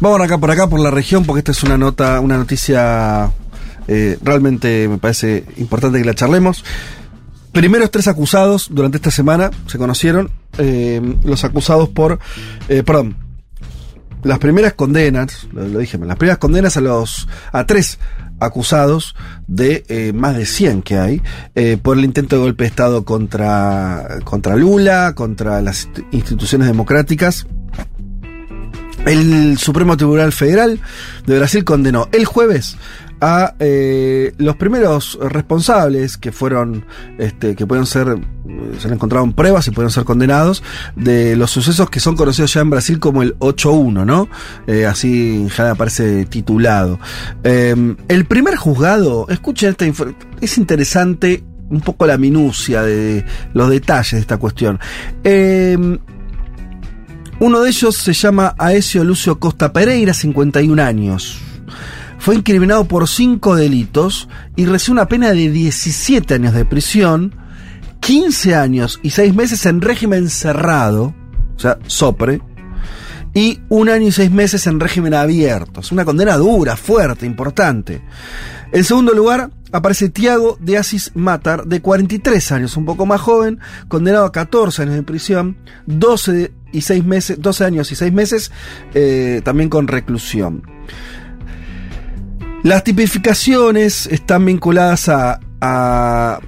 Vamos acá por acá, por la región, porque esta es una nota, una noticia eh, realmente me parece importante que la charlemos. Primeros tres acusados durante esta semana se conocieron, eh, los acusados por, eh, perdón, las primeras condenas, lo, lo dije, las primeras condenas a los, a tres acusados de más de 100 que hay por el intento de golpe de Estado contra, contra Lula, contra las instituciones democráticas. El Supremo Tribunal Federal de Brasil condenó el jueves a eh, los primeros responsables que fueron, este, que pueden ser, se han encontrado en pruebas y pueden ser condenados de los sucesos que son conocidos ya en Brasil como el 8-1, ¿no? Eh, así ya aparece titulado. Eh, el primer juzgado, escuchen esta es interesante un poco la minucia de los detalles de esta cuestión. Eh, uno de ellos se llama Aesio Lucio Costa Pereira, 51 años. Fue incriminado por cinco delitos y recibió una pena de 17 años de prisión, 15 años y 6 meses en régimen cerrado, o sea, sopre, y un año y seis meses en régimen abierto. Es una condena dura, fuerte, importante. En segundo lugar, aparece Tiago de Asis Matar, de 43 años, un poco más joven, condenado a 14 años de prisión, 12 y 6 meses, 12 años y 6 meses, eh, también con reclusión. Las tipificaciones están vinculadas a, a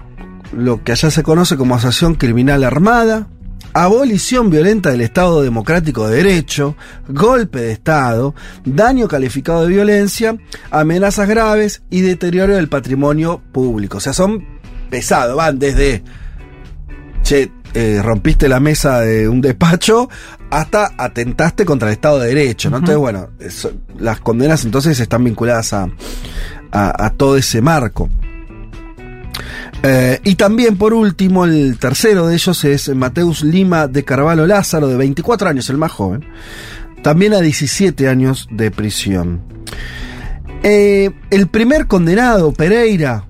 lo que allá se conoce como asociación criminal armada, abolición violenta del Estado Democrático de Derecho, golpe de Estado, daño calificado de violencia, amenazas graves y deterioro del patrimonio público. O sea, son pesados, van desde, che, eh, rompiste la mesa de un despacho hasta atentaste contra el Estado de Derecho, ¿no? Entonces, bueno, eso- las condenas entonces están vinculadas a, a- a todo ese marco. Eh, y también, por último, el tercero de ellos es Mateus Lima de Carvalho Lázaro, de 24 años, el más joven. También a 17 años de prisión. Eh, el primer condenado, Pereira,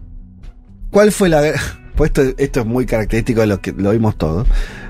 ¿cuál fue la... Pues esto, esto es muy característico de lo que lo vimos todos.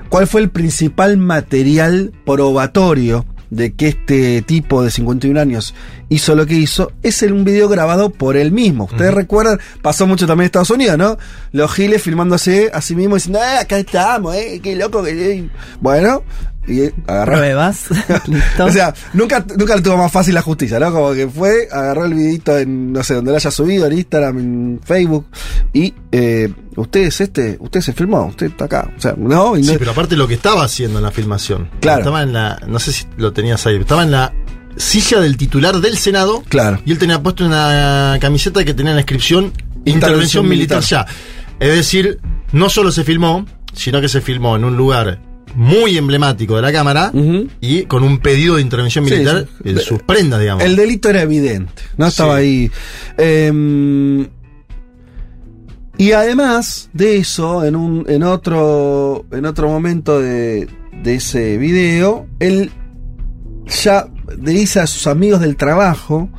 ¿Cuál fue el principal material probatorio de que este tipo de 51 años hizo lo que hizo? Es un video grabado por él mismo. Ustedes recuerdan, pasó mucho también en Estados Unidos, ¿no? Los giles filmándose a sí mismos diciendo, ah, acá estamos, eh, qué loco que... Bueno, y agarró... Pruebas. Listo. O sea, nunca, nunca lo tuvo más fácil la justicia, ¿no? Como que fue, agarró el videito en, no sé, donde lo haya subido, en Instagram, en Facebook, y eh, usted es este, usted se filmó, usted está acá. O sea, no, y no Sí, pero aparte lo que estaba haciendo en la filmación. Claro. Estaba en la. No sé si lo tenías ahí. Estaba en la silla del titular del Senado. Claro. Y él tenía puesto una camiseta que tenía la inscripción Intervención Intervención militar militar. ya. Es decir, no solo se filmó, sino que se filmó en un lugar muy emblemático de la Cámara y con un pedido de intervención militar sí. en sus prendas, digamos. El delito era evidente, no estaba Sí. ahí. Em, y además de eso, en un, en otro, en otro momento de, de ese video, él ya le dice a sus amigos del trabajo,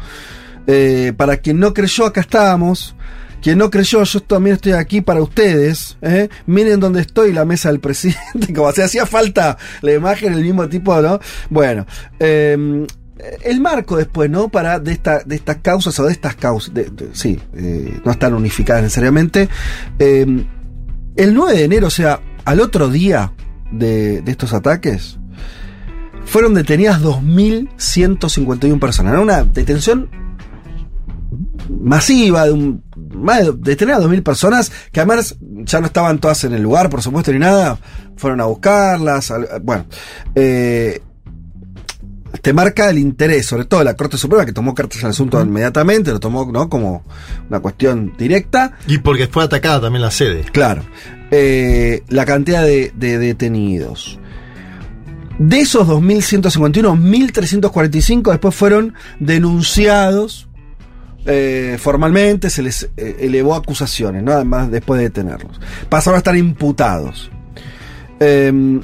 eh, para quien no creyó, acá estamos. Quien no creyó, yo también estoy aquí para ustedes. ¿eh? Miren dónde estoy, la mesa del presidente. Como si hacía falta la imagen, el mismo tipo, ¿no? Bueno, eh, el marco después, ¿no? Para de, esta, de estas causas o de estas causas, sí, eh, no están unificadas necesariamente. Eh, el 9 de enero, o sea, al otro día de, de estos ataques, fueron detenidas 2.151 personas. Era una detención masiva de un más de detener a 2.000 personas que además ya no estaban todas en el lugar por supuesto ni nada fueron a buscarlas al- bueno eh, te marca el interés sobre todo de la Corte Suprema que tomó cartas al asunto inmediatamente lo tomó no como una cuestión directa Y porque fue atacada también la sede. Claro. Eh, la cantidad de, de detenidos. De esos 2.151, 1.345 después fueron denunciados eh, formalmente, se les eh, elevó acusaciones, ¿no? Además, después de detenerlos. Pasaron a estar imputados. Eh,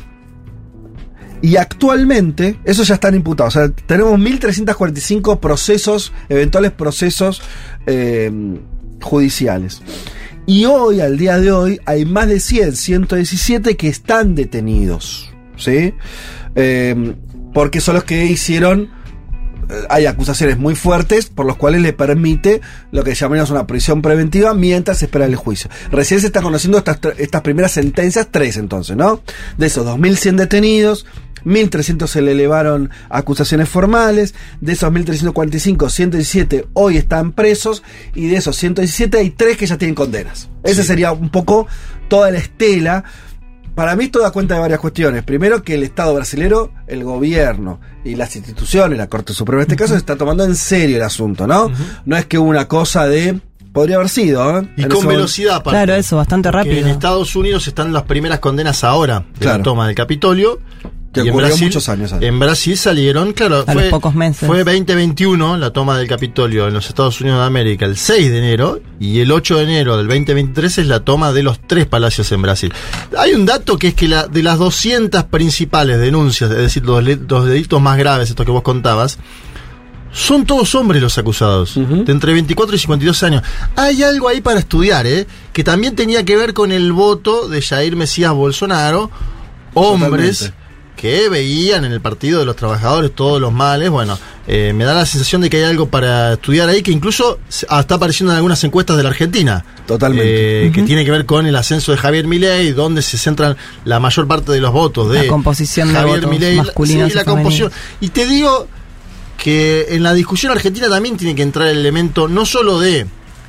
y actualmente, esos ya están imputados. O sea, tenemos 1.345 procesos, eventuales procesos eh, judiciales. Y hoy, al día de hoy, hay más de 100, 117 que están detenidos. ¿Sí? Eh, porque son los que hicieron hay acusaciones muy fuertes por los cuales le permite lo que llamamos una prisión preventiva mientras se espera el juicio. Recién se están conociendo estas, estas primeras sentencias, tres entonces, ¿no? De esos 2.100 detenidos, 1.300 se le elevaron acusaciones formales, de esos 1.345, 117 hoy están presos y de esos 117 hay tres que ya tienen condenas. Esa Sí. sería un poco toda la estela. Para mí esto da cuenta de varias cuestiones. Primero que el Estado brasilero, el gobierno y las instituciones, la Corte Suprema en este caso, se está tomando en serio el asunto, ¿no? No es que una cosa de... Podría haber sido, ¿eh? Y En con velocidad, aparte. Claro, eso, bastante Porque rápido. En Estados Unidos están las primeras condenas ahora de Claro. la toma del Capitolio. Que ocurrió Brasil- muchos años antes. En Brasil salieron, claro, A los pocos meses. fue 2021 la toma del Capitolio en los Estados Unidos de América, el 6 de enero, y el 8 de enero del 2023 es la toma de los tres palacios en Brasil. Hay un dato que es que la, de las 200 principales denuncias, es decir, los, los delitos más graves, estos que vos contabas, son todos hombres los acusados, de entre 24 y 52 años. Hay algo ahí para estudiar, ¿eh? que también tenía que ver con el voto de Jair Mesías Bolsonaro, hombres Totalmente. Que veían en el Partido de los Trabajadores todos los males. Bueno, eh, me da la sensación de que hay algo para estudiar ahí que incluso se- ah, está apareciendo en algunas encuestas de la Argentina. Totalmente. Eh, Que tiene que ver con el ascenso de Javier Milei, donde se centran la mayor parte de los votos de La composición de Javier votos Milei. masculinos Sí, la y femeninos. composición. Y te digo que en la discusión argentina también tiene que entrar el elemento no solo de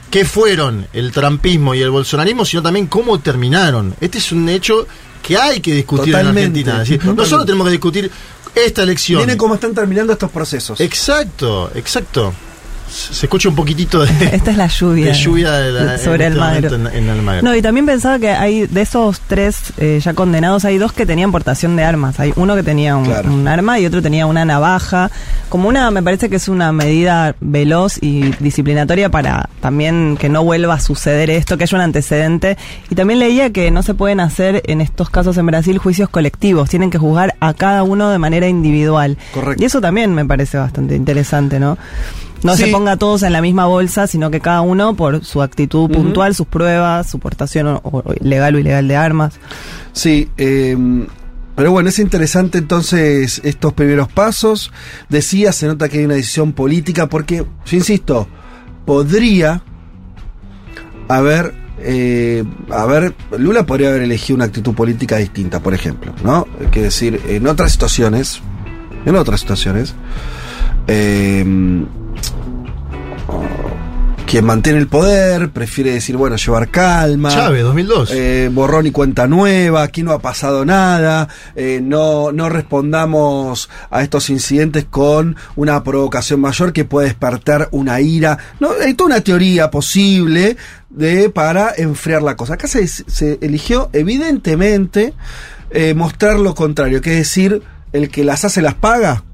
qué fueron el trampismo y el bolsonarismo, sino también cómo terminaron. Este es un hecho que hay que discutir Totalmente, en Argentina. Decir, no totalmente. solo tenemos que discutir esta elección. Miren cómo están terminando estos procesos. Exacto, exacto. Se escucha un poquitito de, Esta es la lluvia. de lluvia de la- sobre en el este Magro. momento en, en Almagro. No, y también pensaba que hay de esos tres eh, ya condenados, hay dos que tenían portación de armas. Hay uno que tenía un, Claro. un arma y otro tenía una navaja. Como una, me parece que es una medida veloz y disciplinatoria para también que no vuelva a suceder esto, que haya un antecedente. Y también leía que no se pueden hacer en estos casos en Brasil juicios colectivos, tienen que juzgar a cada uno de manera individual. Correcto. Y eso también me parece bastante interesante, ¿no? No Sí. se ponga todos en la misma bolsa, sino que cada uno por su actitud puntual, sus pruebas, su portación o- o legal o ilegal de armas. Sí, eh, pero bueno, es interesante entonces estos primeros pasos. Decía, se nota que hay una decisión política porque, yo insisto, podría haber, eh, Lula podría haber elegido una actitud política distinta, por ejemplo, ¿no? Que decir, en otras situaciones, en otras situaciones, eh, quien mantiene el poder prefiere decir, bueno, llevar calma. Chávez, 2002. Eh, borrón y cuenta nueva, aquí no ha pasado nada, eh, no, no respondamos a estos incidentes con una provocación mayor que puede despertar una ira. No, hay toda una teoría posible de para enfriar la cosa. Acá se, se eligió evidentemente eh, mostrar lo contrario, que es decir, el que las hace las paga.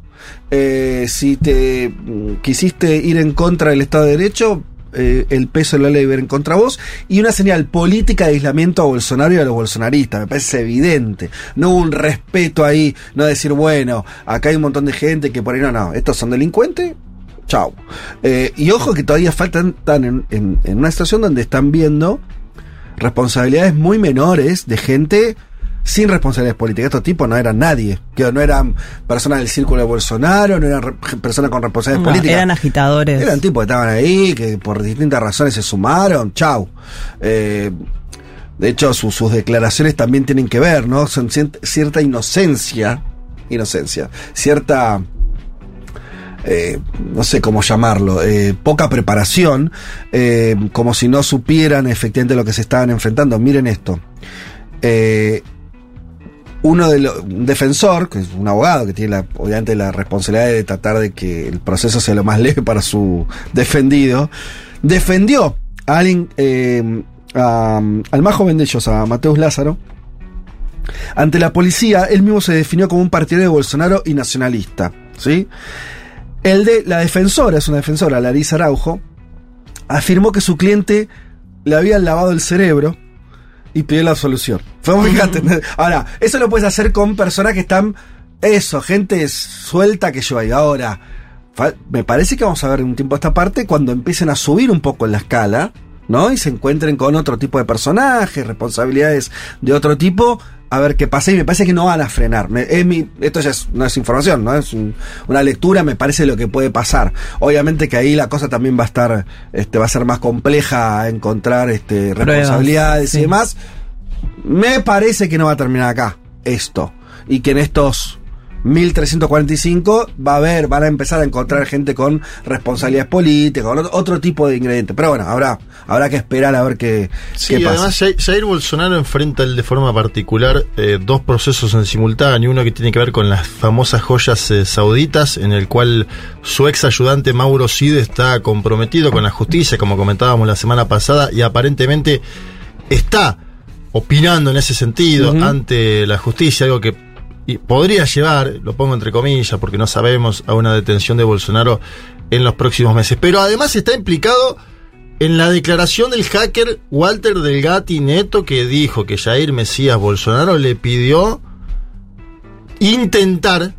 Eh, si te mm, quisiste ir en contra del Estado de Derecho, eh, el peso de la ley va a ir en contra vos y una señal política de aislamiento a Bolsonaro y a los bolsonaristas, me parece evidente. No hubo un respeto ahí, no decir, bueno, acá hay un montón de gente que por ahí no, no, estos son delincuentes, chau. Eh, y ojo que todavía faltan, en, en- en una situación donde están viendo responsabilidades muy menores de gente sin responsabilidades políticas. Estos tipos no eran nadie, que no eran personas del círculo de Bolsonaro, no eran personas con responsabilidades No, políticas. eran agitadores. Eran tipos que estaban ahí, que por distintas razones se sumaron, chau. Eh, de hecho, su- sus declaraciones también tienen que ver, ¿no? Son cierta inocencia, inocencia, cierta, eh, no sé cómo llamarlo, eh, poca preparación, eh, como si no supieran efectivamente lo que se estaban enfrentando. Miren esto. Uno de los, un defensor, que es un abogado que tiene la, obviamente la responsabilidad de tratar de que el proceso sea lo más leve para su defendido, defendió a alguien, a- al más joven de ellos, a Mateus Lázaro, ante la policía, él mismo se definió como un partidario de Bolsonaro y nacionalista, ¿sí? El de la defensora, es una defensora, Larisa Araujo, afirmó que su cliente le había lavado el cerebro y pidió la absolución. Fue muy fíjate. Ahora, eso lo puedes hacer con personas que están. Eso, gente suelta que yo hay. Ahora, me parece que vamos a ver en un tiempo esta parte cuando empiecen a subir un poco en la escala, ¿no? Y se encuentren con otro tipo de personajes, responsabilidades de otro tipo. A ver qué pasa y me parece que no van a frenar. Me- es mi, esto ya es- no es información, ¿no? Es un- una lectura, me parece lo que puede pasar. Obviamente que ahí la cosa también va a estar, este, va a ser más compleja encontrar este, responsabilidades sí. y demás. Me parece que no va a terminar acá esto. Y que en estos 1345 va a haber, van a empezar a encontrar gente con responsabilidades políticas, con otro, tipo de ingredientes. Pero bueno, habrá, habrá que esperar a ver qué, Sí, qué pasa. además Jair, Bolsonaro enfrenta de forma particular eh, dos procesos en simultáneo, uno que tiene que ver con las famosas joyas eh, sauditas, en el cual su ex ayudante Mauro Cid está comprometido con la justicia, como comentábamos la semana pasada, y aparentemente está opinando en ese sentido ante la justicia, algo que y podría llevar, lo pongo entre comillas, porque no sabemos, a una detención de Bolsonaro en los próximos meses. Pero además está implicado en la declaración del hacker Walter Delgatti Neto que dijo que Jair Mesías Bolsonaro le pidió intentar,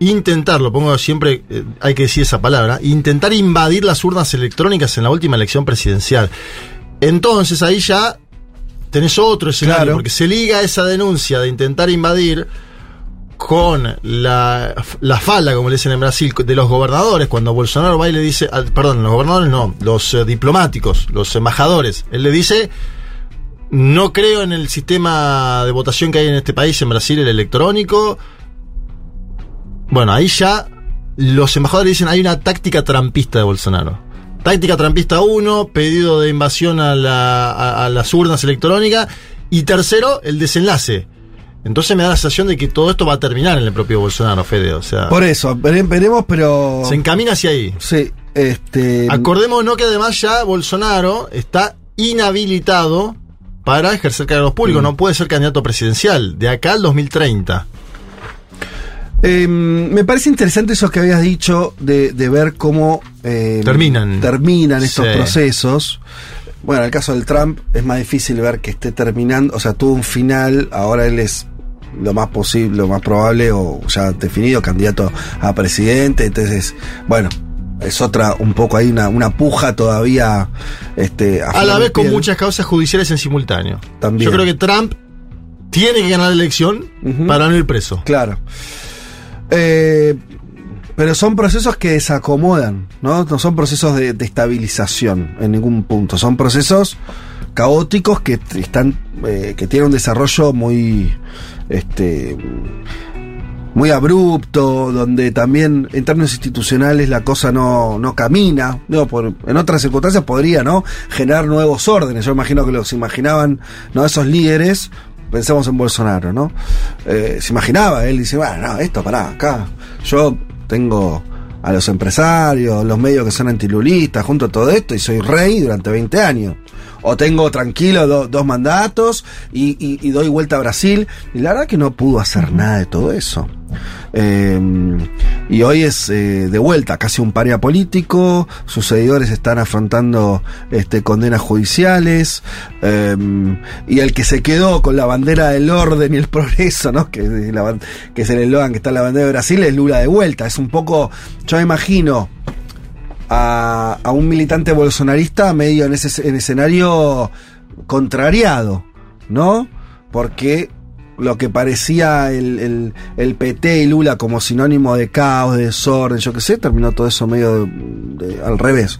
intentar, lo pongo siempre, eh, hay que decir esa palabra, intentar invadir las urnas electrónicas en la última elección presidencial. Entonces ahí ya tenés otro escenario, Claro. porque se liga esa denuncia de intentar invadir con la, la falda, como le dicen en Brasil, de los gobernadores, cuando Bolsonaro va y le dice, perdón, los gobernadores no, los eh, diplomáticos, los embajadores, él le dice, no creo en el sistema de votación que hay en este país, en Brasil, el electrónico. Bueno, ahí ya los embajadores dicen, hay una táctica trampista de Bolsonaro. Táctica trampista 1, pedido de invasión a las urnas electrónicas. Y tercero, el desenlace. Entonces me da la sensación de que todo esto va a terminar en el propio Bolsonaro, Fede. O sea, Por eso, vere- veremos, pero. se encamina hacia ahí. Sí, este. Acordémonos que además ya Bolsonaro está inhabilitado para ejercer cargos públicos. No puede ser candidato presidencial de acá al 2030. Eh, me parece interesante eso que habías dicho de, de ver cómo eh, Terminan. terminan estos Sí. procesos. Bueno, en el caso del Trump es más difícil ver que esté terminando, o sea, tuvo un final, ahora él es lo más posible, lo más probable o ya definido candidato a presidente, entonces, bueno, es otra, un poco ahí una, una puja todavía este, A la vez con piel. muchas causas judiciales en simultáneo. También. Yo creo que Trump tiene que ganar la elección para no ir preso. Claro. Eh, pero son procesos que desacomodan, ¿no? No son procesos de, de estabilización en ningún punto. Son procesos caóticos que están. eh, que tienen un desarrollo muy. este. muy abrupto, donde también en términos institucionales la cosa no, no camina. Digo, por- en otras circunstancias podría, ¿no? Generar nuevos órdenes. Yo imagino que los imaginaban, ¿no? Esos líderes, pensemos en Bolsonaro, ¿no? Eh, se imaginaba, él dice, bueno, no, esto, pará, acá. Yo tengo a los empresarios, los medios que son antilulistas, junto a todo esto, y soy rey durante 20 años. O tengo tranquilo do- dos mandatos y, y- y doy vuelta a Brasil. Y la verdad que no pudo hacer nada de todo eso. Eh, y hoy es eh, de vuelta casi un paria político. Sus seguidores están afrontando este, condenas judiciales. eh, y el que se quedó con la bandera del orden y el progreso, ¿no? Que, la que es el eslogan que está en la bandera de Brasil, es Lula de vuelta. Es un poco. Yo me imagino a, a un militante bolsonarista medio en ese en escenario contrariado, ¿no? Porque lo que parecía el, el, el PT y Lula como sinónimo de caos, de desorden, yo qué sé, terminó todo eso medio de- de- al revés.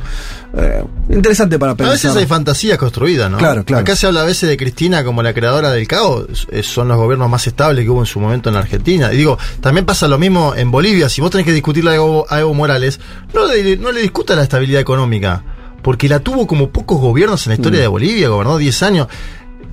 Eh, interesante para A pensar. veces hay fantasías construidas, ¿no? Claro, claro. Acá se habla a veces de Cristina como la creadora del caos. Son los gobiernos más estables que hubo en su momento en la Argentina. Y digo, también pasa lo mismo en Bolivia. Si vos tenés que discutirle a Evo, a Evo Morales, no le, no le discuta la estabilidad económica. Porque la tuvo como pocos gobiernos en la Mm. historia de Bolivia, gobernó 10 años.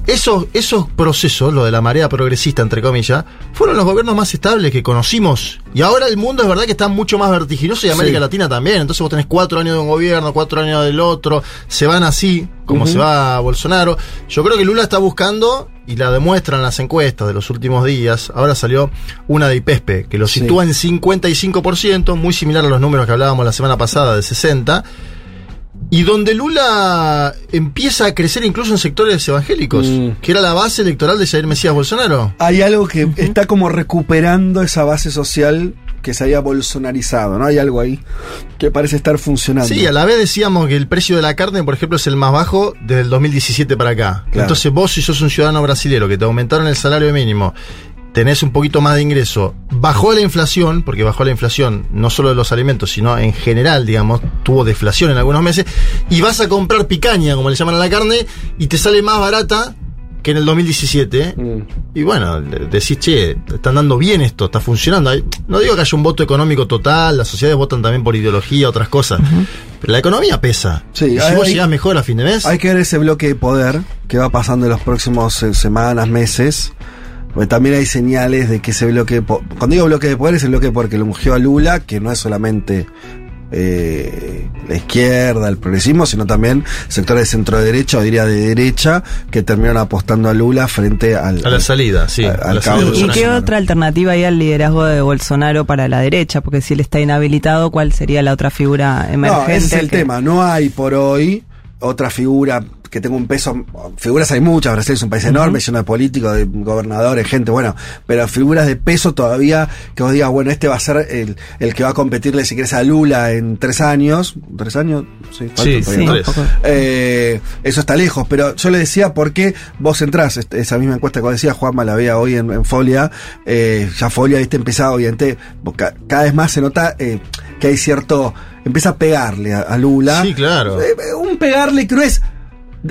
Esos, esos procesos, lo de la marea progresista, entre comillas, fueron los gobiernos más estables que conocimos. Y ahora el mundo es verdad que está mucho más vertiginoso y América Sí. Latina también. Entonces vos tenés cuatro años de un gobierno, cuatro años del otro, se van así, como se va Bolsonaro. Yo creo que Lula está buscando, y la demuestran las encuestas de los últimos días, ahora salió una de IPESPE, que lo Sí. sitúa en 55%, muy similar a los números que hablábamos la semana pasada de 60%. Y donde Lula empieza a crecer incluso en sectores evangélicos, Mm. que era la base electoral de Jair Mesías Bolsonaro. Hay algo que está como recuperando esa base social que se había bolsonarizado, ¿no? Hay algo ahí que parece estar funcionando. Sí, a la vez decíamos que el precio de la carne, por ejemplo, es el más bajo desde el 2017 para acá. Claro. Entonces vos, si sos un ciudadano brasilero que te aumentaron el salario mínimo, tenés un poquito más de ingreso, bajó la inflación, porque bajó la inflación no solo de los alimentos, sino en general, digamos, tuvo deflación en algunos meses, y vas a comprar picaña, como le llaman a la carne, y te sale más barata que en el 2017. Mm. Y bueno, decís, che, están dando bien esto, está funcionando. No digo que haya un voto económico total, las sociedades votan también por ideología, otras cosas. Pero la economía pesa. Sí, y si hay- vos llegás mejor a fin de mes, Hay que ver ese bloque de poder que va pasando en los próximos eh, semanas, meses. Porque también hay señales de que ese bloque de Cuando digo bloque de poder, es el bloque de poder que lo ungió a Lula, que no es solamente eh, la izquierda, el progresismo, sino también sectores de centro derecha, o diría de derecha, que terminaron apostando a Lula frente al. a la salida, sí. a- a al la cabo salida de de ¿Y Bolsonaro. qué otra alternativa hay al liderazgo de Bolsonaro para la derecha? Porque si él está inhabilitado, ¿cuál sería la otra figura No, emergente? ese es el que- tema. No hay por hoy otra figura que tenga un peso. Figuras hay muchas. Brasil es un país enorme, lleno de políticos, de gobernadores, gente, bueno. Pero figuras de peso todavía que vos digas, bueno, este va a ser el, el que va a competirle, si querés, a Lula en tres años. ¿Tres años? Sí, Sí, sí, tres. Eh, eso está lejos, pero yo le decía porque vos entrás, esa misma encuesta que vos decías, Juanma, la veía hoy en, en Folia, eh, ya Folia, viste, empezaba obviamente, cada vez más se nota eh, que hay cierto, empieza a pegarle a, a Lula. Sí, claro. Un pegarle que no es,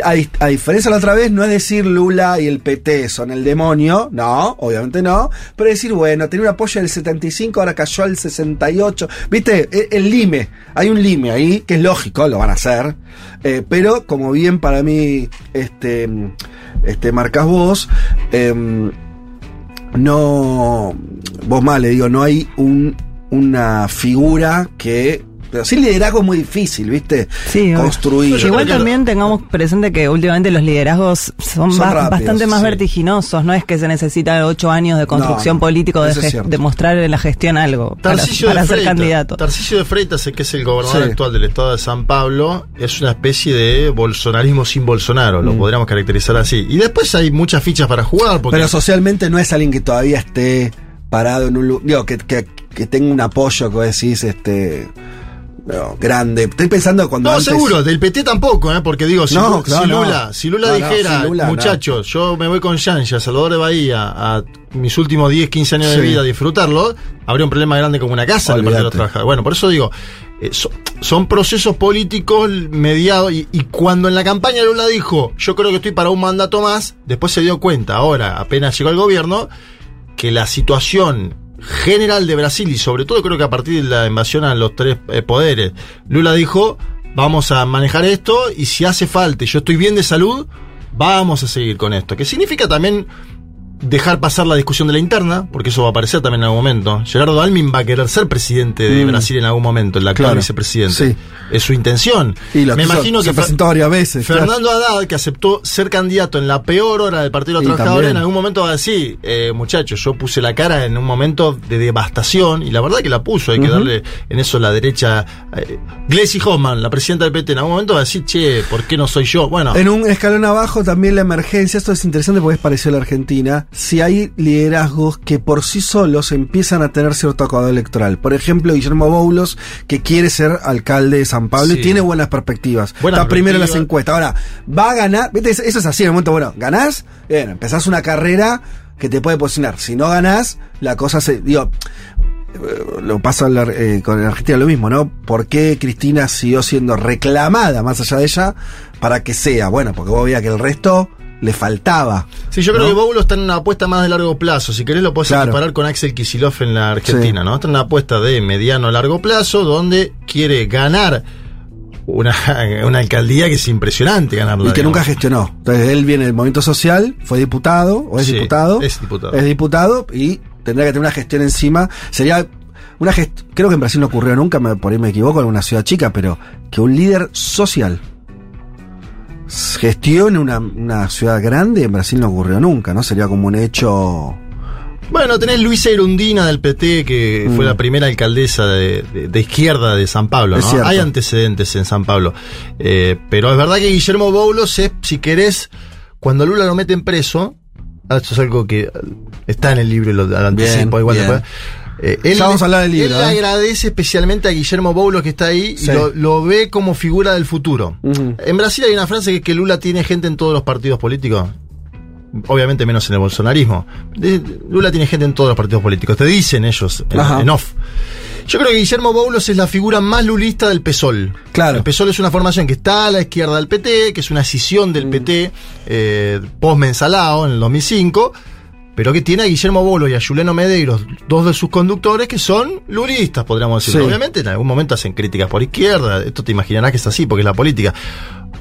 a, a diferencia de la otra vez, no es decir Lula y el PT son el demonio, no, obviamente no, pero decir, bueno, tenía un apoyo del 75, ahora cayó al 68, viste, E- el, lime, hay un lime ahí, que es lógico, lo van a hacer, eh, pero como bien para mí, este, este, marcas vos, em, no, vos mal le digo, no hay un, una figura que, pero sí liderazgo es muy difícil, viste, Sí, construir. Igual también tengamos presente que últimamente los liderazgos son, Son ba- rápidos, bastante más sí. vertiginosos, no es que se necesita ocho años de construcción No, político de, de mostrar en la gestión algo para, ser Freitas. candidato. Tarcisio de Freitas, que es el gobernador Sí. actual del estado de San Pablo, es una especie de bolsonarismo sin Bolsonaro, Mm. lo podríamos caracterizar así. Y después hay muchas fichas para jugar, porque Pero socialmente no es alguien que todavía esté parado en un lugar. Digo, que, que, que tenga un apoyo que vos decís, este. No, grande. Estoy pensando cuando. No, antes- seguro, del PT tampoco, ¿eh? porque digo, si, No, claro, si no. Lula, si Lula dijera, si Lula, no. muchachos, yo me voy con Yanja, Salvador de Bahía, a mis últimos 10, 15 años de vida a disfrutarlo, habría un problema grande como una casa en el Partido de los Olvídate. Trabajadores. Bueno, por eso digo, eh, so- son procesos políticos mediados, y, y cuando en la campaña Lula dijo, yo creo que estoy para un mandato más, después se dio cuenta, ahora, apenas llegó al gobierno, que la situación general de Brasil y sobre todo creo que a partir de la invasión a los tres eh, poderes, Lula dijo, vamos a manejar esto y si hace falta yo estoy bien de salud, vamos a seguir con esto. Que significa también dejar pasar la discusión de la interna, porque eso va a aparecer también en algún momento. Gerardo Almin va a querer ser presidente de Mm. Brasil en algún momento, el actual Claro. vicepresidente. Sí. Es su intención. Y Me imagino se que presentó varias veces. claro. Fernando Haddad, que aceptó ser candidato en la peor hora del Partido de los Trabajadores, en algún momento va a decir, eh, muchachos, yo puse la cara en un momento de devastación, y la verdad que la puso, hay que darle en eso la derecha. Eh, Gleisi Hoffman, la presidenta del PT, en algún momento va a decir, che, ¿por qué no soy yo? Bueno, En un escalón abajo también la emergencia, esto es interesante porque es parecido a la Argentina, si hay liderazgos que por sí solos empiezan a tener cierto acabado electoral. Por ejemplo, Guillermo Boulos, que quiere ser alcalde de San Pablo Sí. y tiene buenas perspectivas. Buenas Está primero en las encuestas. Ahora, va a ganar, ¿viste? Eso es así en el momento, bueno, ganás, bien, empezás una carrera que te puede posicionar. Si no ganás, la cosa se, digo, eh, lo pasa eh, con la Argentina lo mismo, ¿no? ¿Por qué Cristina siguió siendo reclamada más allá de ella para que sea? Bueno, porque vos veías que el resto le faltaba. sí, yo creo ¿no? que Boulos está en una apuesta más de largo plazo. Si querés lo podés Claro. comparar con Axel Kisilov en la Argentina, Sí. ¿no? Está en una apuesta de mediano a largo plazo, donde quiere ganar una, una alcaldía que es impresionante ganarla. Y que digamos. nunca gestionó. Entonces él viene del movimiento social, fue diputado, o es Sí, diputado. es diputado. Es diputado y tendrá que tener una gestión encima. Sería una gestión, creo que en Brasil no ocurrió nunca, me- por ahí me equivoco, en una ciudad chica, pero que un líder social gestione una, una ciudad grande en Brasil no ocurrió nunca, ¿no? Sería como un hecho... Bueno, tenés Luisa Irundina del PT, que Mm. fue la primera alcaldesa de, de- de izquierda de San Pablo, ¿no? Hay antecedentes en San Pablo. Eh, pero es verdad que Guillermo Boulos es, si querés, cuando Lula lo meten preso, ah, esto es algo que está en el libro, lo, lo anticipo, Bien, igual bien. después. Eh, él, Ya vamos a hablar del libro, Él le ¿eh? agradece especialmente a Guillermo Boulos que está ahí Sí. y lo, lo ve como figura del futuro. En Brasil hay una frase que es que Lula tiene gente en todos los partidos políticos. Obviamente menos en el bolsonarismo. Lula tiene gente en todos los partidos políticos. Te dicen ellos en, off. Yo creo que Guillermo Boulos es la figura más lulista del PSOL. Claro. El PSOL es una formación que está a la izquierda del PT, que es una escisión Mm. del PT eh, post-mensalao en el 2005, pero que tiene a Guillermo Boulos y a Juliano Medeiros, dos de sus conductores, que son lulistas, podríamos decir. Sí. Obviamente en algún momento hacen críticas por izquierda, esto te imaginarás que es así, porque es la política.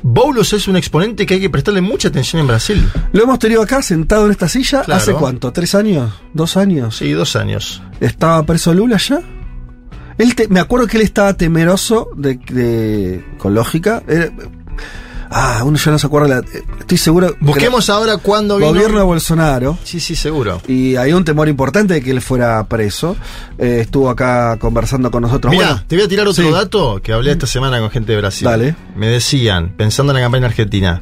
Boulos es un exponente que hay que prestarle mucha atención en Brasil. Lo hemos tenido acá sentado en esta silla Claro. hace cuánto, tres años, dos años. Sí, dos años. ¿Estaba preso Lula ya? Él te- me acuerdo que él estaba temeroso de, de- con lógica. era- ah, uno ya no se acuerda. la- eh, estoy seguro. que Busquemos ahora cuándo vino. gobierno de Bolsonaro. Sí, sí, seguro. Y hay un temor importante de que él fuera preso. Eh, estuvo acá conversando con nosotros. Mira, Bueno, te voy a tirar otro sí. dato que hablé esta semana con gente de Brasil. Dale. Me decían, pensando en la campaña argentina,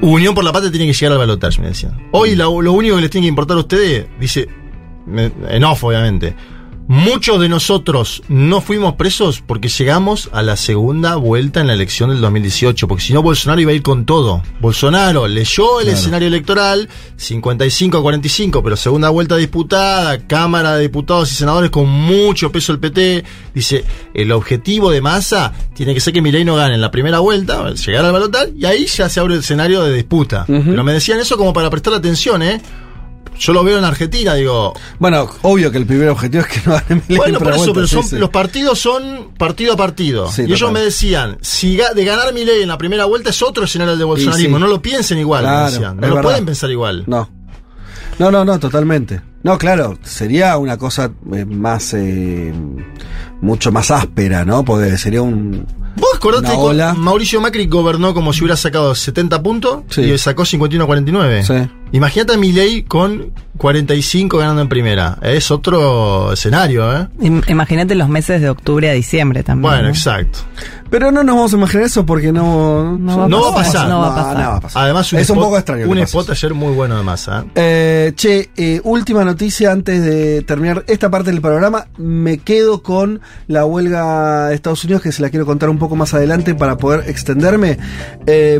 Unión por la Patria tiene que llegar al balotaje, me decían. Hoy lo, lo único que les tiene que importar a ustedes, dice, me- obviamente, muchos de nosotros no fuimos presos porque llegamos a la segunda vuelta en la elección del 2018, porque si no Bolsonaro iba a ir con todo. Bolsonaro leyó el Claro. escenario electoral, 55 a 45, pero segunda vuelta disputada, Cámara de Diputados y Senadores con mucho peso el PT, dice, el objetivo de masa tiene que ser que Milei no gane en la primera vuelta, llegar al balotaje, y ahí ya se abre el escenario de disputa. Pero me decían eso como para prestar atención, ¿eh? Yo lo veo en Argentina, digo, bueno, obvio que el primer objetivo es que no gane Milei bueno, en por eso, pregunta, pero son, sí. los partidos son partido a partido. Sí, y ellos me decían, si de ganar mi ley en la primera vuelta es otro escenario de bolsonarismo, no lo piensen igual, me decían. No lo verdad. pueden pensar igual. No. No, no, no, totalmente. No, claro, sería una cosa eh, más. eh, mucho más áspera, ¿no? Porque sería un. ¿Vos acordate que. Mauricio Macri gobernó como si hubiera sacado 70 puntos Sí. y sacó 51 a 49? Sí. Imagínate a Milei con 45 ganando en primera. Es otro escenario, ¿eh? Im- Imagínate los meses de octubre a diciembre también. Bueno, ¿no? exacto. Pero no nos vamos a imaginar eso porque no. No va a No va a pasar. No va a pasar. no va a pasar. Además, un es un poco extraño. Un spot ayer muy bueno además, ¿eh? Eh, che, eh, última noticia antes de terminar esta parte del programa. Me quedo con la huelga de Estados Unidos, que se la quiero contar un poco más adelante para poder extenderme. Eh,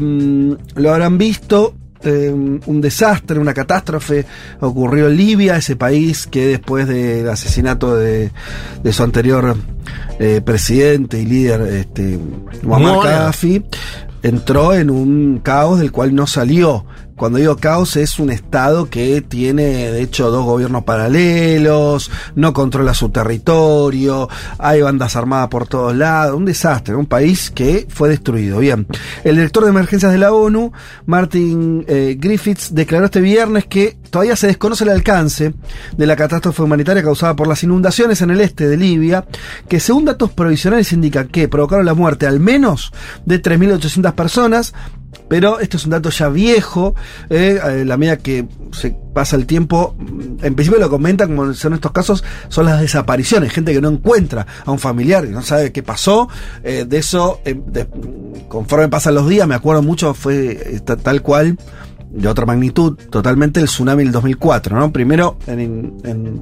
lo habrán visto. Eh, un desastre, una catástrofe ocurrió en Libia, ese país que después del asesinato de, de su anterior eh, presidente y líder, este, Muammar Muammar. Gaddafi, entró en un caos del cual no salió. Cuando digo caos es un estado que tiene de hecho dos gobiernos paralelos, no controla su territorio, hay bandas armadas por todos lados, un desastre, un país que fue destruido. Bien, el director de emergencias de la ONU, Martin eh, Griffiths, declaró este viernes que todavía se desconoce el alcance de la catástrofe humanitaria causada por las inundaciones en el este de Libia, que según datos provisionales indican que provocaron la muerte al menos de 3.800 personas, pero esto es un dato ya viejo, eh, la medida que se pasa el tiempo, en principio lo comentan como son estos casos, son las desapariciones, gente que no encuentra a un familiar, que no sabe qué pasó, eh, de eso, eh, conforme pasan los días, me acuerdo mucho, fue ta- tal cual, de otra magnitud, totalmente el tsunami del 2004, ¿no? Primero en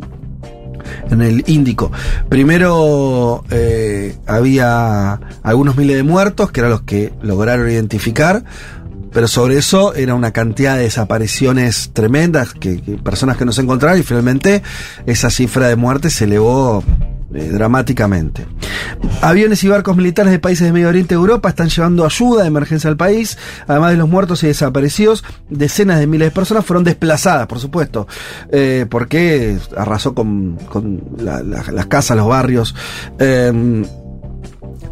en el Índico. Primero eh, había algunos miles de muertos, que eran los que lograron identificar, pero sobre eso era una cantidad de desapariciones tremendas, que, que personas que no se encontraron, y finalmente esa cifra de muertes se elevó eh, dramáticamente. Aviones y barcos militares de países de Medio Oriente y Europa están llevando ayuda de emergencia al país. Además de los muertos y desaparecidos, decenas de miles de personas fueron desplazadas, por supuesto, eh, porque arrasó con, con la- la- las casas, los barrios. eh,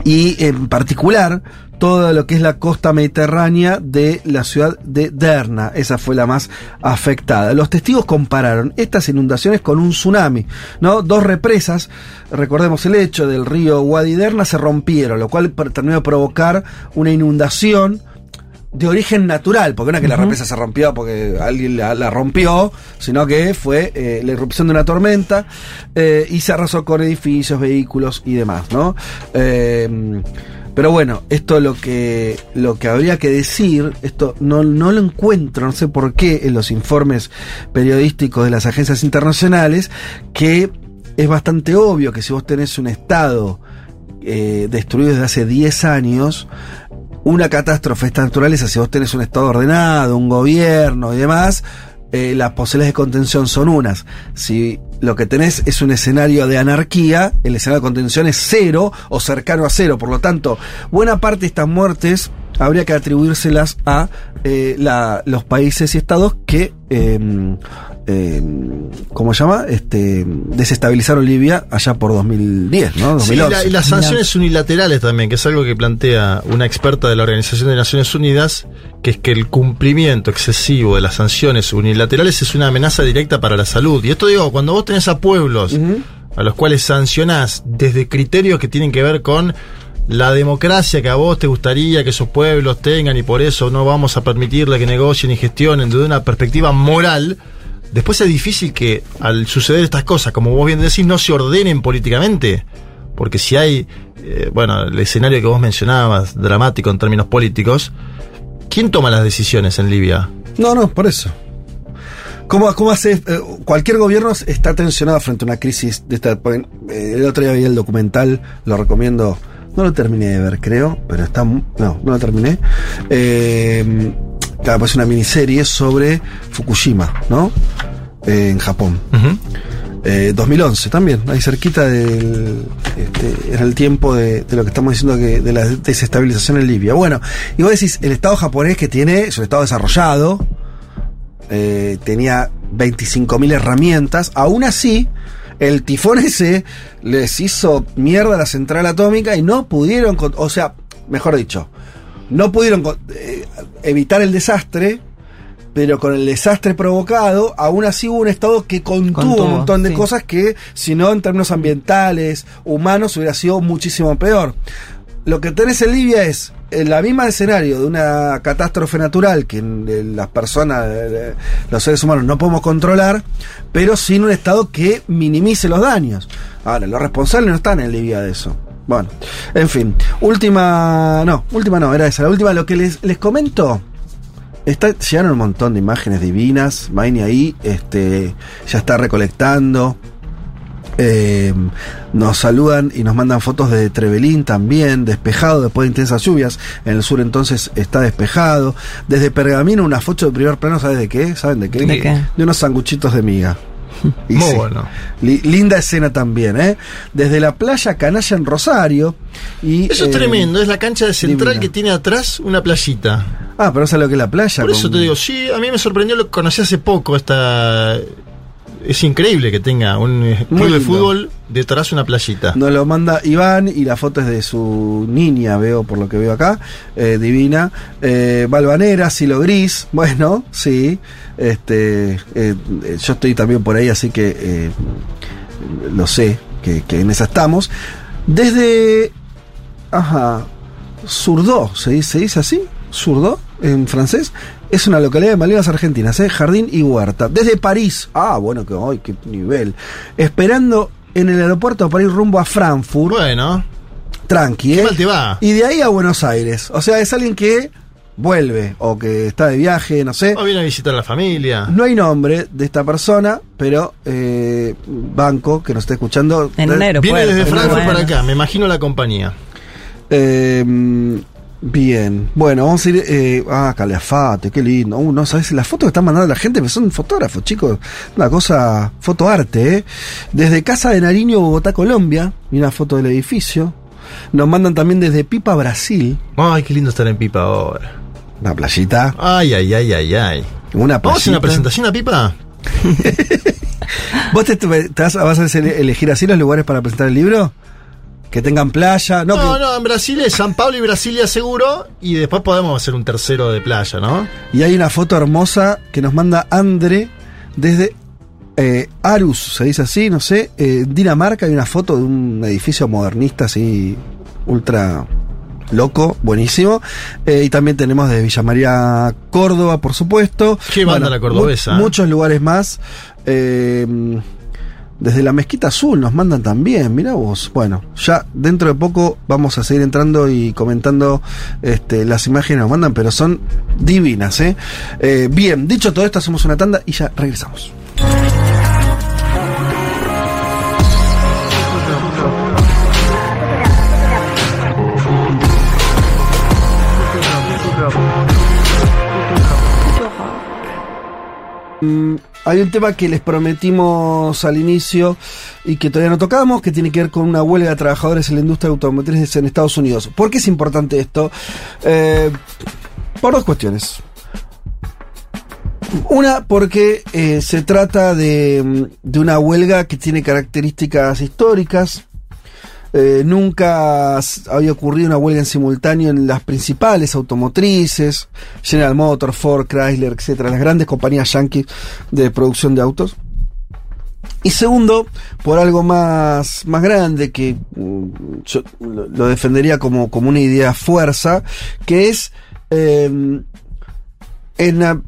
y en particular todo lo que es la costa mediterránea de la ciudad de Derna. Esa fue la más afectada. Los testigos compararon estas inundaciones con un tsunami, ¿no? Dos represas, recordemos el hecho del río Wadi Derna, se rompieron, lo cual terminó de provocar una inundación de origen natural, porque no es que la represa se rompió porque alguien la, la rompió, sino que fue eh, la irrupción de una tormenta eh, y se arrasó con edificios, vehículos y demás, ¿no? Eh, Pero bueno, esto lo que, lo que habría que decir, esto no, no lo encuentro, no sé por qué, en los informes periodísticos de las agencias internacionales, que es bastante obvio que si vos tenés un Estado eh, destruido desde hace 10 años, una catástrofe de estas si vos tenés un Estado ordenado, un gobierno y demás, eh, las posibilidades de contención son unas. Si lo que tenés es un escenario de anarquía, el escenario de contención es cero o cercano a cero. Por lo tanto, buena parte de estas muertes habría que atribuírselas a eh, la- los países y estados que, eh, eh, ¿cómo se llama? Este, desestabilizaron Libia allá por 2010, ¿no? Sí, y 2011. la- y las sanciones unilaterales también, que es algo que plantea una experta de la Organización de Naciones Unidas, que es que el cumplimiento excesivo de las sanciones unilaterales es una amenaza directa para la salud. Y esto digo, cuando vos tenés a pueblos a los cuales sancionás desde criterios que tienen que ver con la democracia que a vos te gustaría que esos pueblos tengan y por eso no vamos a permitirle que negocien y gestionen desde una perspectiva moral, después es difícil que al suceder estas cosas, como vos bien decís, no se ordenen políticamente. Porque si hay, eh, bueno, el escenario que vos mencionabas, dramático en términos políticos, ¿quién toma las decisiones en Libia? No, no, por eso. ¿Cómo, cómo hace? eh, cualquier gobierno está tensionado frente a una crisis de esta. eh, el otro día vi el documental, lo recomiendo. No lo terminé de ver, creo, pero está. No, no lo terminé. Eh, claro, pues una miniserie sobre Fukushima, ¿no? Eh, en Japón. Ujú. Eh, 2011 también, ahí cerquita del. Este, era el tiempo de, de lo que estamos diciendo que de la desestabilización en Libia. Bueno, y vos decís, el Estado japonés que tiene, es un Estado desarrollado, eh, tenía 25.000 herramientas, aún así, el tifón ese les hizo mierda a la central atómica y no pudieron, o sea, mejor dicho, no pudieron eh, evitar el desastre. Pero con el desastre provocado, aún así hubo un Estado que contuvo, Contuvo, un montón de sí. cosas que, si no, en términos ambientales, humanos, hubiera sido muchísimo peor. Lo que tenés en Libia es el la misma escenario de una catástrofe natural que las personas, los seres humanos no podemos controlar, pero sin un Estado que minimice los daños. Ahora, los responsables no están en Libia de eso. Bueno, en fin. Última, no, última no, era esa. La última, lo que les, les comento. Está, llegaron un montón de imágenes divinas. Maini ahí este, ya está recolectando. Eh, nos saludan y nos mandan fotos de Trevelín también, despejado después de intensas lluvias. En el sur entonces está despejado. Desde Pergamino una foto de primer plano, ¿sabes de qué? ¿Saben de qué? ¿De qué? De unos sanguchitos de miga. Y Muy sí, bueno. li- linda escena también, ¿eh? Desde la playa Canalla en Rosario. Y, Eso es eh, tremendo, es la cancha de central divina. que tiene atrás una playita. Ah, pero ¿sabes lo que es la playa? Por eso te digo, sí, a mí me sorprendió, lo conocí hace poco, esta... Es increíble que tenga un eh, club de fútbol detrás una playita. Nos lo manda Iván y la foto es de su niña, veo por lo que veo acá, eh, divina. Eh, Balvanera, Silo Gris, bueno, sí. Este, eh, yo estoy también por ahí, así que lo sé, que, que en esa estamos. Desde, ajá, Surdó, ¿se dice, se dice así? Surdó, en francés. Es una localidad de Malvinas Argentinas, ¿eh? Jardín y Huerta. Desde París. Ah, bueno, que hoy, qué nivel. Esperando en el aeropuerto para ir rumbo a Frankfurt. Bueno, tranqui, qué ¿eh? mal te va. Y de ahí a Buenos Aires. O sea, es alguien que vuelve o que está de viaje, no sé. O viene a visitar a la familia. No hay nombre de esta persona, pero eh, Banco, que nos está escuchando. En un aeropuerto. Viene desde Frankfurt bueno. para acá, me imagino la compañía. Eh, bien, bueno, vamos a ir. Eh, ah, Calafate, qué lindo. Uh, no sabes, las fotos que están mandando la gente, pues son fotógrafos, chicos. Una cosa, fotoarte, ¿eh? Desde Casa de Nariño, Bogotá, Colombia. Mira una foto del edificio. Nos mandan también desde Pipa, Brasil. Ay, qué lindo estar en Pipa ahora. Una playita. Ay, ay, ay, ay, ay. Una ¿Vamos a una presentación a Pipa? ¿Vos te, te vas, vas a elegir así los lugares para presentar el libro? Que tengan playa. No, No, que- no, en Brasil es San Pablo y Brasilia seguro. Y después podemos hacer un tercero de playa, ¿no? Y hay una foto hermosa que nos manda Andre desde eh, Arus, se dice así, no sé, eh, Dinamarca. Hay una foto de un edificio modernista así, ultra loco, buenísimo. Eh, y también tenemos de Villa María, Córdoba, por supuesto. Qué banda la cordobesa, mu- muchos lugares más. Eh, Desde la Mezquita Azul nos mandan también, mira vos. Bueno, ya dentro de poco vamos a seguir entrando y comentando este, las imágenes que nos mandan, pero son divinas, ¿eh? Eh, Bien, dicho todo esto, hacemos una tanda y ya regresamos. Mm, hay un tema que les prometimos al inicio y que todavía no tocamos, que tiene que ver con una huelga de trabajadores en la industria automotriz en Estados Unidos. ¿Por qué es importante esto? Eh, por dos cuestiones. Una, porque eh, se trata de, de una huelga que tiene características históricas, eh, nunca había ocurrido una huelga en simultáneo en las principales automotrices, General Motors, Ford, Chrysler, etcétera, las grandes compañías yankees de producción de autos. Y segundo, por algo más, más grande que mm, yo lo defendería como, como una idea fuerza, que es eh, en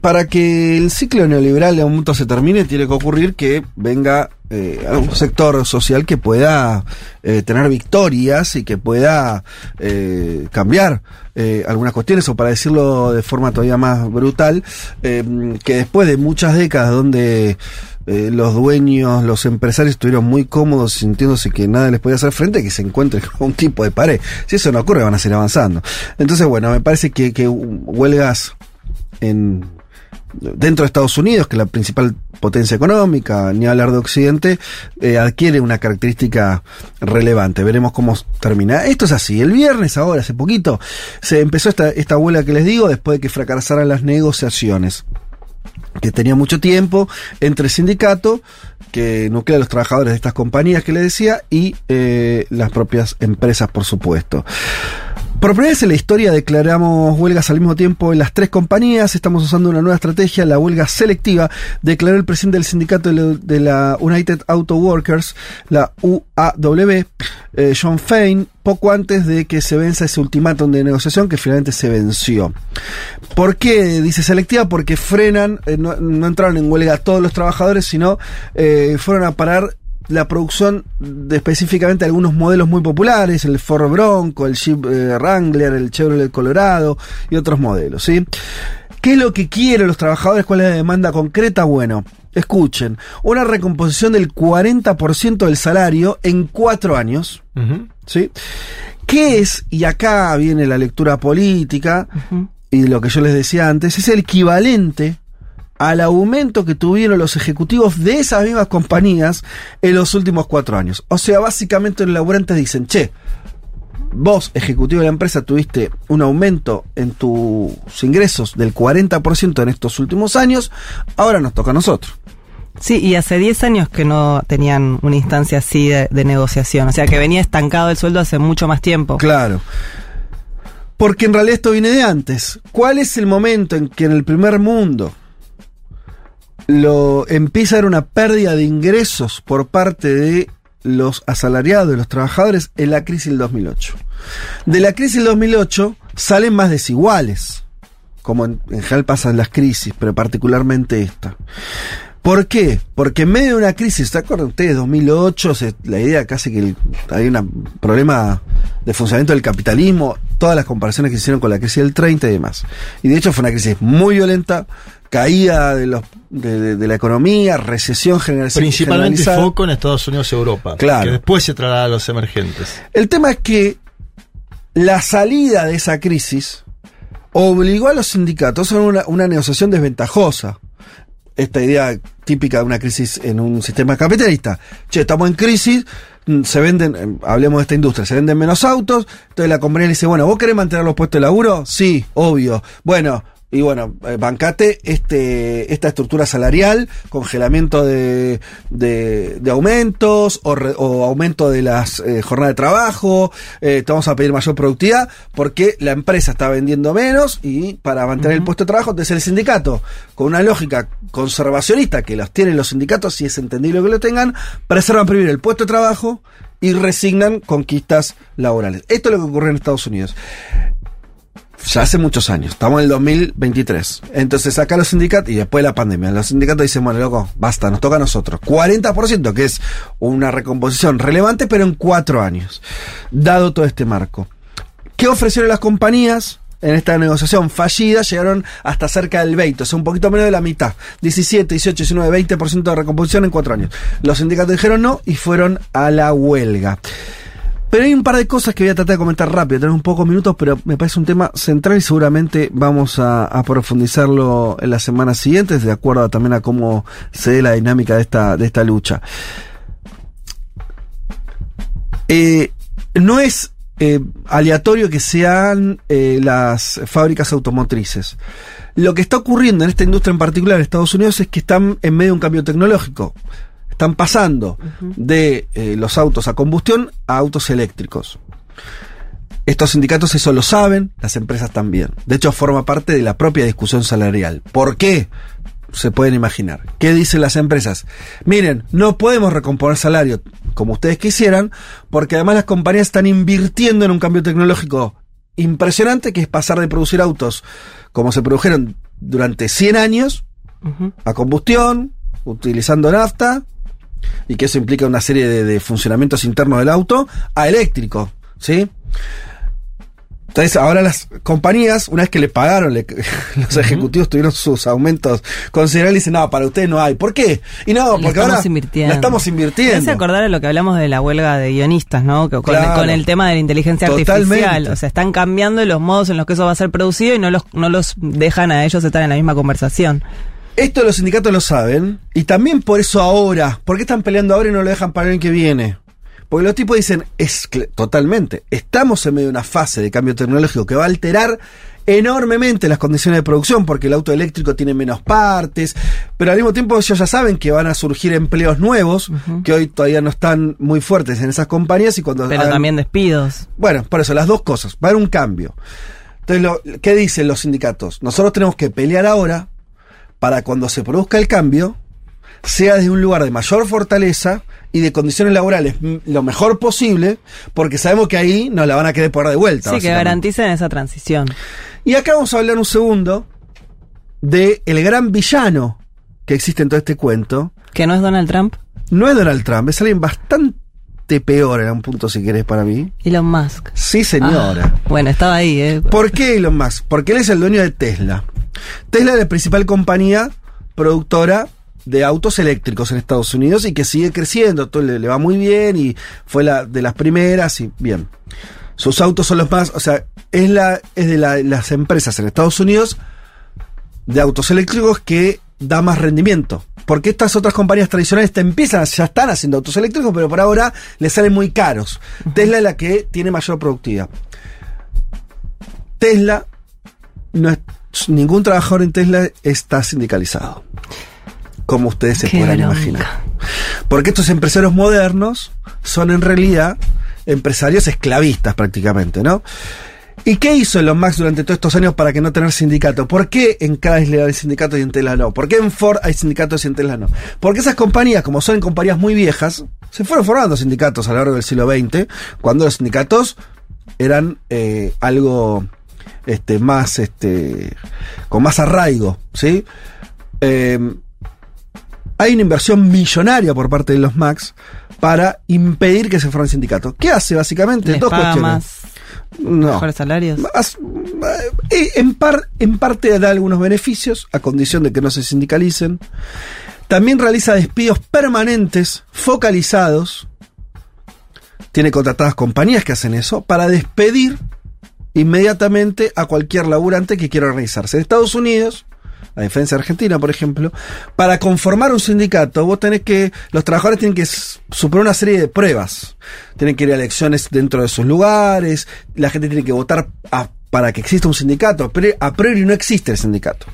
para que el ciclo neoliberal de un punto se termine, tiene que ocurrir que venga eh, un sector social que pueda eh, tener victorias y que pueda eh, cambiar eh, algunas cuestiones, o para decirlo de forma todavía más brutal, que después de muchas décadas donde eh, los dueños, los empresarios estuvieron muy cómodos sintiéndose que nada les podía hacer frente, que se encuentre con un tipo de pared. Si eso no ocurre, van a seguir avanzando. Entonces, bueno, me parece que, que huelgas en dentro de Estados Unidos, que es la principal potencia económica, ni hablar de Occidente, eh, adquiere una característica relevante. Veremos cómo termina. Esto es así. El viernes, ahora, hace poquito, se empezó esta, esta huelga que les digo, después de que fracasaran las negociaciones que tenía mucho tiempo entre el sindicato que nuclea a los trabajadores de estas compañías que les decía y eh, las propias empresas, por supuesto. Por primera vez en la historia declaramos huelgas al mismo tiempo en las tres compañías. Estamos usando una nueva estrategia, la huelga selectiva. Declaró el presidente del sindicato de la United Auto Workers, la UAW, eh, John Fain, poco antes de que se venza ese ultimátum de negociación que finalmente se venció. ¿Por qué dice selectiva? Porque frenan, eh, no, entraron en huelga todos los trabajadores, sino eh, fueron a parar la producción de específicamente algunos modelos muy populares, el Ford Bronco, el Jeep eh, Wrangler, el Chevrolet Colorado y otros modelos, ¿sí? ¿Qué es lo que quieren los trabajadores? ¿Cuál es la demanda concreta? Bueno, escuchen, una recomposición del 40% del salario en cuatro años, uh -huh. ¿sí? ¿Qué es? Y acá viene la lectura política uh -huh. y lo que yo les decía antes, es el equivalente al aumento que tuvieron los ejecutivos de esas mismas compañías en los últimos cuatro años. O sea, básicamente los laburantes dicen, che, vos, ejecutivo de la empresa, tuviste un aumento en tus ingresos del 40% en estos últimos años, ahora nos toca a nosotros. Sí, y hace 10 años que no tenían una instancia así de, de, negociación, o sea que venía estancado el sueldo hace mucho más tiempo. Claro. Porque en realidad esto viene de antes. ¿Cuál es el momento en que en el primer mundo lo empieza a haber una pérdida de ingresos por parte de los asalariados, de los trabajadores, en la crisis del 2008. De la crisis del 2008 salen más desiguales, como en, en general pasan las crisis, pero particularmente esta. ¿Por qué? Porque en medio de una crisis, ¿se acuerdan ustedes? 2008, se, la idea casi que hay un problema de funcionamiento del capitalismo, todas las comparaciones que se hicieron con la crisis del 30 y demás. Y de hecho fue una crisis muy violenta, caída de, los, de, de, de la economía, recesión general, Principalmente generalizada. foco en Estados Unidos y Europa. Claro. Que después se traslada a los emergentes. El tema es que la salida de esa crisis obligó a los sindicatos a una, una negociación desventajosa esta idea típica de una crisis en un sistema capitalista. Che, estamos en crisis, mm, se venden, hablemos de esta industria, se venden menos autos, entonces la compañía le dice, bueno, ¿vos querés mantener los puestos de laburo? Sí, obvio. Bueno, y bueno, eh, bancate este, esta estructura salarial, congelamiento de, de, de aumentos o, re, o, aumento de las eh, jornadas de trabajo, eh, te vamos a pedir mayor productividad porque la empresa está vendiendo menos y para mantener uh -huh. el puesto de trabajo, entonces el sindicato, con una lógica conservacionista que los tienen los sindicatos y es entendible que lo tengan, preservan primero el puesto de trabajo y resignan conquistas laborales. Esto es lo que ocurre en Estados Unidos Ya hace muchos años, estamos en el 2023. Entonces acá los sindicatos, y después de la pandemia, los sindicatos dicen, bueno, loco, basta, nos toca a nosotros. 40%, que es una recomposición relevante, pero en cuatro años, dado todo este marco. ¿Qué ofrecieron las compañías? En esta negociación fallida llegaron hasta cerca del 20, o sea, un poquito menos de la mitad. 17, 18, 19, 20% de recomposición en cuatro años. Los sindicatos dijeron no y fueron a la huelga. Pero hay un par de cosas que voy a tratar de comentar rápido, tenemos pocos minutos, pero me parece un tema central y seguramente vamos a, a profundizarlo en las semanas siguientes, de acuerdo también a cómo se dé la dinámica de esta, de esta lucha. Eh, no es eh, aleatorio que sean eh, las fábricas automotrices. Lo que está ocurriendo en esta industria en particular en Estados Unidos es que están en medio de un cambio tecnológico. Están pasando de eh, los autos a combustión a autos eléctricos. Estos sindicatos eso lo saben, las empresas también. De hecho, forma parte de la propia discusión salarial. ¿Por qué? Se pueden imaginar. ¿Qué dicen las empresas? Miren, no podemos recomponer salario como ustedes quisieran, porque además las compañías están invirtiendo en un cambio tecnológico impresionante, que es pasar de producir autos como se produjeron durante 100 años a combustión, utilizando nafta, y que eso implica una serie de, de funcionamientos internos del auto, a eléctrico, ¿sí? Entonces, ahora las compañías, una vez que le pagaron, le- los ejecutivos tuvieron sus aumentos considerables y dicen, no, para ustedes no hay. ¿Por qué? Y no, porque estamos ahora invirtiendo. la estamos Me invirtiendo. hace acordar a lo que hablamos de la huelga de guionistas, ¿no? Que con, Claro. con el tema de la inteligencia Totalmente. artificial. O sea, están cambiando los modos en los que eso va a ser producido y no los, no los dejan a ellos estar en la misma conversación. Esto los sindicatos lo saben, y también por eso ahora, ¿por qué están peleando ahora y no lo dejan para el año que viene? Porque los tipos dicen, es totalmente, estamos en medio de una fase de cambio tecnológico que va a alterar enormemente las condiciones de producción, porque el auto eléctrico tiene menos partes, pero al mismo tiempo ellos ya saben que van a surgir empleos nuevos, que hoy todavía no están muy fuertes en esas compañías, y cuando Pero hagan- también despidos. bueno, por eso, las dos cosas. Va a haber un cambio. Entonces, lo, ¿qué dicen los sindicatos? Nosotros tenemos que pelear ahora para cuando se produzca el cambio, sea desde un lugar de mayor fortaleza y de condiciones laborales lo mejor posible, porque sabemos que ahí nos la van a querer poner de vuelta. Sí, que garanticen esa transición. Y acá vamos a hablar un segundo de el gran villano que existe en todo este cuento. ¿Que no es Donald Trump? No es Donald Trump, es alguien bastante peor en un punto, si querés, para mí. Elon Musk. Sí, señora. Ah, bueno, estaba ahí, ¿eh? ¿Por qué Elon Musk? Porque él es el dueño de Tesla. Tesla es la principal compañía productora de autos eléctricos en Estados Unidos y que sigue creciendo, todo le, le va muy bien y fue la de las primeras y bien. Sus autos son los más, o sea, es la es de la- las empresas en Estados Unidos de autos eléctricos que da más rendimiento. Porque estas otras compañías tradicionales te empiezan, ya están haciendo autos eléctricos, pero por ahora les salen muy caros. Tesla es la que tiene mayor productividad. Tesla, no es, ningún trabajador en Tesla está sindicalizado. Como ustedes se Qué bronca. imaginar. Porque estos empresarios modernos son en realidad empresarios esclavistas prácticamente, ¿no? ¿Y qué hizo Elon Musk durante todos estos años para que no tener sindicato? ¿Por qué en Chrysler hay sindicatos y en Tesla no? ¿Por qué en Ford hay sindicatos y en Tesla no? Porque esas compañías, como son compañías muy viejas, se fueron formando sindicatos a lo largo del siglo XX, cuando los sindicatos eran eh, algo este, más, este, con más arraigo, ¿sí? Eh, hay una inversión millonaria por parte de los Max para impedir que se formen sindicatos. ¿Qué hace básicamente? Les Dos paga cuestiones. más, No. mejores salarios. Más- eh, en, par- en parte da algunos beneficios, a condición de que no se sindicalicen. También realiza despidos permanentes, focalizados. Tiene contratadas compañías que hacen eso para despedir inmediatamente a cualquier laburante que quiera organizarse. En Estados Unidos, a diferencia de Argentina, por ejemplo, para conformar un sindicato, vos tenés que, los trabajadores tienen que superar una serie de pruebas. Tienen que ir a elecciones dentro de sus lugares, la gente tiene que votar a- para que exista un sindicato, pero a priori no existe el sindicato.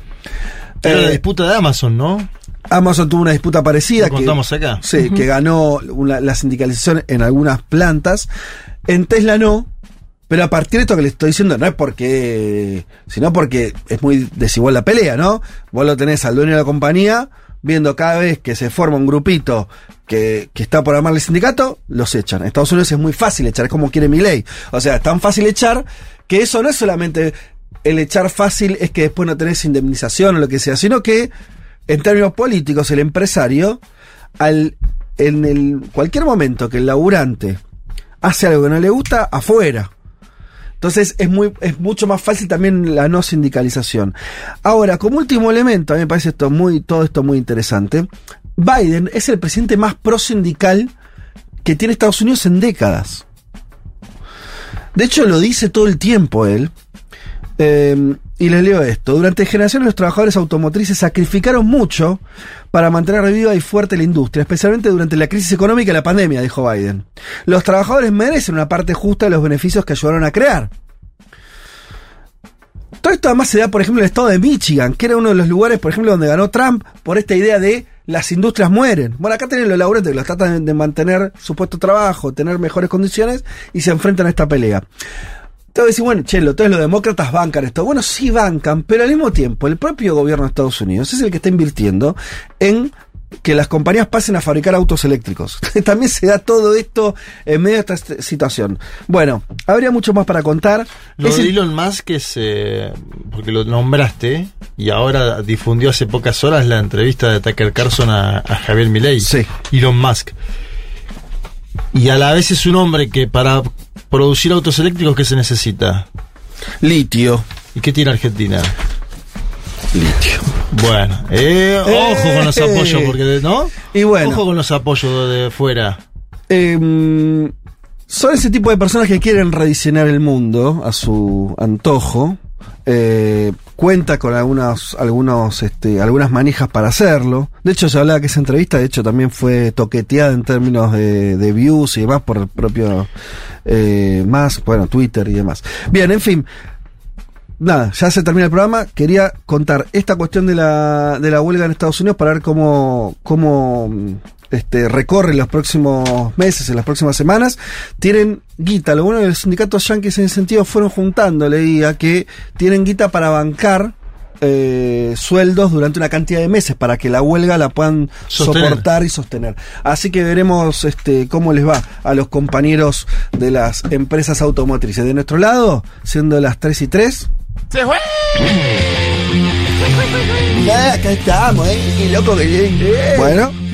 Era la Eh, disputa de Amazon, ¿no? Amazon tuvo una disputa parecida. Lo contamos acá. Sí, que ganó una- la sindicalización en algunas plantas. En Tesla no. Pero a partir de esto que le estoy diciendo, no es porque. sino porque es muy desigual la pelea, ¿no? Vos lo tenés al dueño de la compañía viendo cada vez que se forma un grupito que, que está por armarle sindicato, los echan. En Estados Unidos es muy fácil echar, es como quiere mi ley. O sea, es tan fácil echar que eso no es solamente el echar fácil es que después no tenés indemnización o lo que sea, sino que en términos políticos el empresario al en el cualquier momento que el laburante hace algo que no le gusta afuera. Entonces es muy es mucho más fácil también la no sindicalización. Ahora, como último elemento, a mí me parece esto muy todo esto muy interesante. Biden es el presidente más pro sindical que tiene Estados Unidos en décadas. De hecho, lo dice todo el tiempo él. Eh, y les leo esto. Durante generaciones los trabajadores automotrices sacrificaron mucho para mantener viva y fuerte la industria, especialmente durante la crisis económica y la pandemia, dijo Biden. Los trabajadores merecen una parte justa de los beneficios que ayudaron a crear. Todo esto además se da, por ejemplo, en el estado de Michigan, que era uno de los lugares, por ejemplo, donde ganó Trump por esta idea de las industrias mueren. Bueno, acá tienen los laburantes que los tratan de mantener su puesto de trabajo, tener mejores condiciones y se enfrentan a esta pelea. Te voy a decir, bueno, chelo, entonces los demócratas bancan esto. Bueno, sí bancan, pero al mismo tiempo el propio gobierno de Estados Unidos es el que está invirtiendo en que las compañías pasen a fabricar autos eléctricos. También se da todo esto en medio de esta situación. Bueno, habría mucho más para contar. Lo Es de el- Elon Musk es, eh, porque lo nombraste, y ahora difundió hace pocas horas la entrevista de Tucker Carlson a, a Javier Milei. Sí. Elon Musk. Y a la vez es un hombre que para producir autos eléctricos, ¿qué se necesita? litio. ¿Y qué tiene Argentina? Litio. Bueno, eh, ojo con los Eh. apoyos, porque, ¿no? Y bueno. Ojo con los apoyos de, de fuera. Eh, son ese tipo de personas que quieren rediseñar el mundo a su antojo. Eh, cuenta con algunos, algunos, este, algunas manijas para hacerlo. De hecho, se hablaba que esa entrevista, de hecho, también fue toqueteada en términos de, views y demás por el propio eh, más, bueno, Twitter y demás. Bien, en fin. Nada, ya se termina el programa. Quería contar esta cuestión de la, de la huelga en Estados Unidos para ver cómo, cómo este, recorre los próximos meses, en las próximas semanas. Tienen guita. Lo bueno de los sindicatos yanquis en ese sentido fueron juntando, leía, que tienen guita para bancar eh, sueldos durante una cantidad de meses para que la huelga la puedan Sostener. soportar y sostener. Así que veremos este cómo les va a los compañeros de las empresas automotrices. De nuestro lado, siendo las 3 y 3. ¡Se fue! Ya, acá estamos, ¿eh? Qué loco que Bueno.